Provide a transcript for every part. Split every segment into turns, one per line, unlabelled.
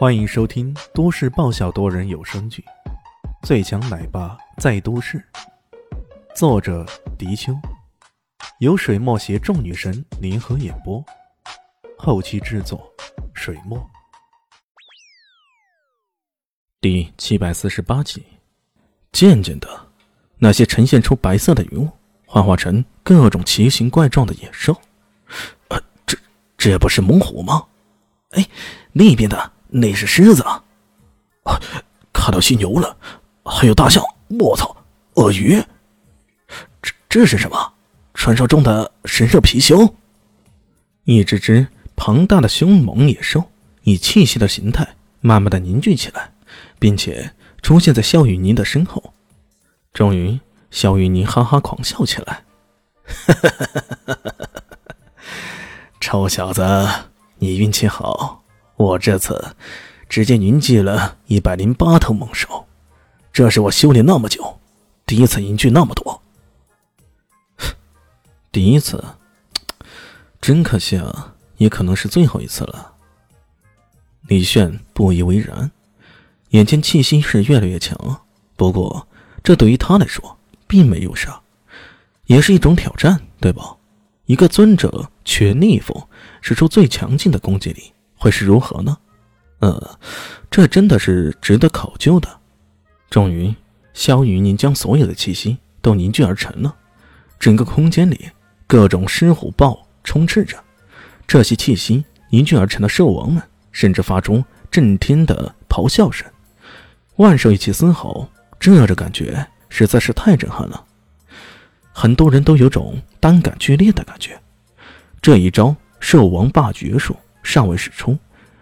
欢迎收听都市爆笑多人有声剧《最强奶爸在都市》，作者：迪秋，由水墨携众女神联合演播，后期制作：水墨。第七百四十八集，渐渐的，那些呈现出白色的云雾，幻化成各种奇形怪状的野兽。呃，这这不是猛虎吗？哎，那边的。那是狮子啊！看到犀牛了，还有大象。我操，鳄鱼！这这是什么？传说中的神兽貔貅？一只只庞大的凶猛野兽，以气息的形态慢慢的凝聚起来，并且出现在肖雨宁的身后。终于，肖雨宁哈哈狂笑起来：“ 臭小子，你运气好。”我这次直接凝聚了一百零八头猛兽，这是我修炼那么久第一次凝聚那么多。第一次，真可惜啊，也可能是最后一次了。李炫不以为然，眼前气息是越来越强，不过这对于他来说并没有啥，也是一种挑战，对吧？一个尊者全逆风，使出最强劲的攻击力。会是如何呢？呃，这真的是值得考究的。终于，萧雨宁将所有的气息都凝聚而成了。整个空间里，各种狮虎豹充斥着。这些气息凝聚而成的兽王们，甚至发出震天的咆哮声。万兽一起嘶吼，这的感觉实在是太震撼了。很多人都有种单感剧烈的感觉。这一招兽王霸绝术。尚未使出，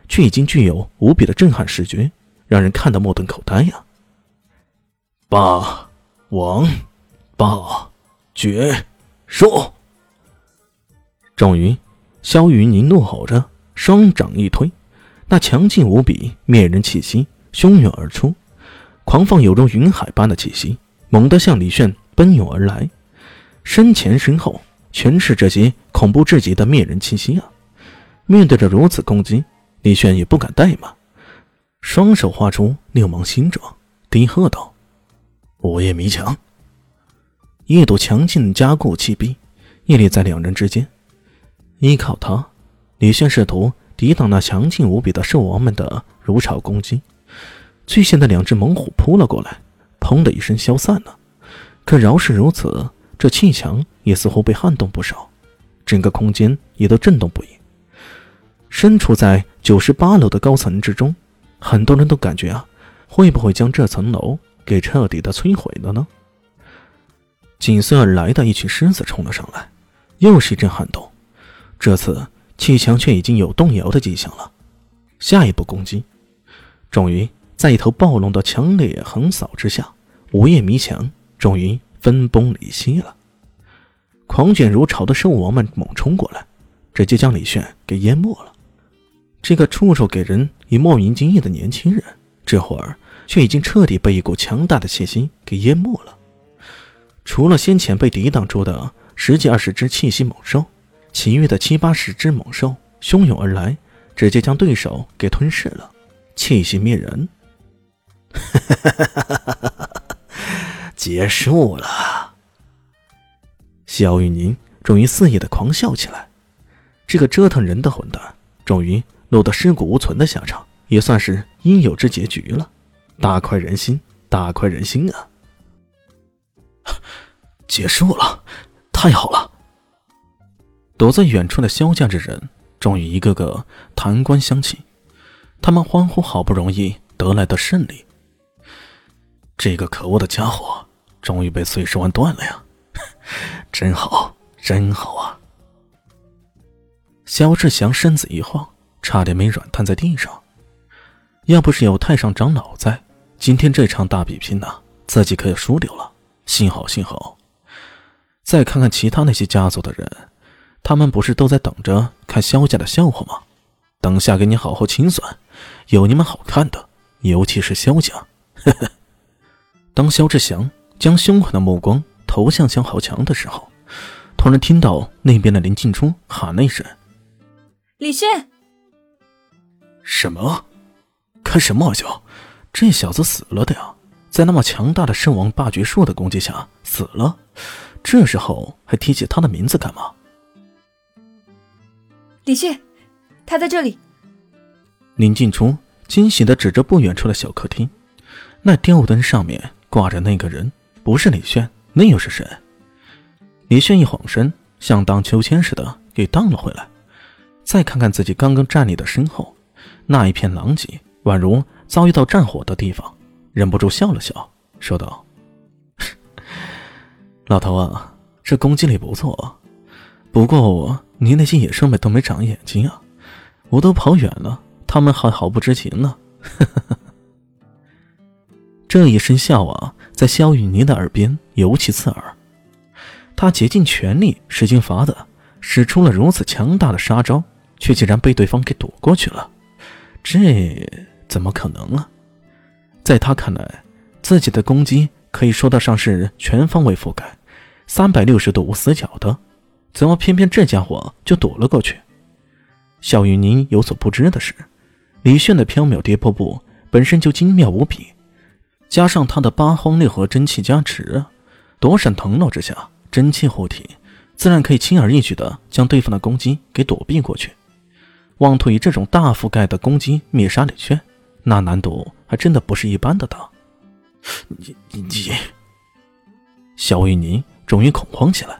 却已经具有无比的震撼视觉，让人看得目瞪口呆呀！霸王霸绝术。终于，萧云宁怒吼着，双掌一推，那强劲无比灭人气息汹涌而出，狂放有如云海般的气息，猛地向李炫奔涌而来，身前身后全是这些恐怖至极的灭人气息啊！面对着如此攻击，李炫也不敢怠慢，双手画出六芒星状，低喝道：“午夜迷墙！”一堵强劲加固气壁屹立在两人之间。依靠它，李炫试图抵挡那强劲无比的兽王们的如潮攻击。巨现的两只猛虎扑了过来，砰的一声消散了。可饶是如此，这气墙也似乎被撼动不少，整个空间也都震动不已。身处在九十八楼的高层之中，很多人都感觉啊，会不会将这层楼给彻底的摧毁了呢？紧随而来的一群狮子冲了上来，又是一阵撼动。这次气墙却已经有动摇的迹象了。下一步攻击，终于在一头暴龙的强烈横扫之下，午夜迷墙终于分崩离析了。狂卷如潮的兽王们猛冲过来，直接将李炫给淹没了。这个触手给人以莫名惊异的年轻人，这会儿却已经彻底被一股强大的气息给淹没了。除了先前被抵挡住的十几二十只气息猛兽，其余的七八十只猛兽汹涌而来，直接将对手给吞噬了，气息灭人。结束了。萧玉宁终于肆意的狂笑起来，这个折腾人的混蛋，终于。落得尸骨无存的下场，也算是应有之结局了。大快人心，大快人心啊！结束了，太好了！躲在远处的萧家之人，终于一个个弹冠相庆，他们欢呼好不容易得来的胜利。这个可恶的家伙，终于被碎尸万段了呀！真好，真好啊！萧志祥身子一晃。差点没软瘫在地上，要不是有太上长老在，今天这场大比拼呢，自己可要输掉了。幸好，幸好。再看看其他那些家族的人，他们不是都在等着看萧家的笑话吗？等下给你好好清算，有你们好看的。尤其是萧家。当萧志祥将凶狠的目光投向萧豪强的时候，突然听到那边的林静初喊了一声：“
李炫。”
什么？开什么玩笑？这小子死了的呀，在那么强大的圣王霸绝术的攻击下死了。这时候还提起他的名字干嘛？
李炫，他在这里。
林静初惊喜的指着不远处的小客厅，那吊灯上面挂着那个人，不是李炫，那又是谁？李炫一晃身，像荡秋千似的给荡了回来，再看看自己刚刚站立的身后，那一片狼藉，宛如遭遇到战火的地方，忍不住笑了笑，说道。老头啊，这攻击力不错，不过你那些野兽们都没长眼睛啊，我都跑远了，他们还毫不知情呢。这一声笑啊，在萧雨宁的耳边尤其刺耳。他竭尽全力，使尽法子，使出了如此强大的杀招，却竟然被对方给躲过去了，这怎么可能啊？在他看来，自己的攻击可以说得上是全方位覆盖。三百六十度无死角的，怎么偏偏这家伙就躲了过去？小雨宁有所不知的是，李炫的飘渺跌破步本身就精妙无比，加上他的八荒六合真气加持，躲闪腾挪之下，真气护体，自然可以轻而易举的将对方的攻击给躲避过去。妄图以这种大覆盖的攻击灭杀李轩，那难度还真的不是一般的大。你你，肖雨宁。终于恐慌起来，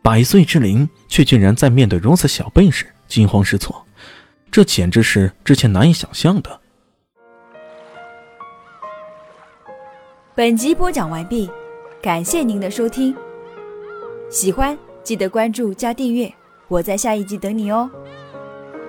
百岁之灵却竟然在面对如此小辈时惊慌失措，这简直是之前难以想象的。
本集播讲完毕，感谢您的收听。喜欢记得关注加订阅，我在下一集等你哦。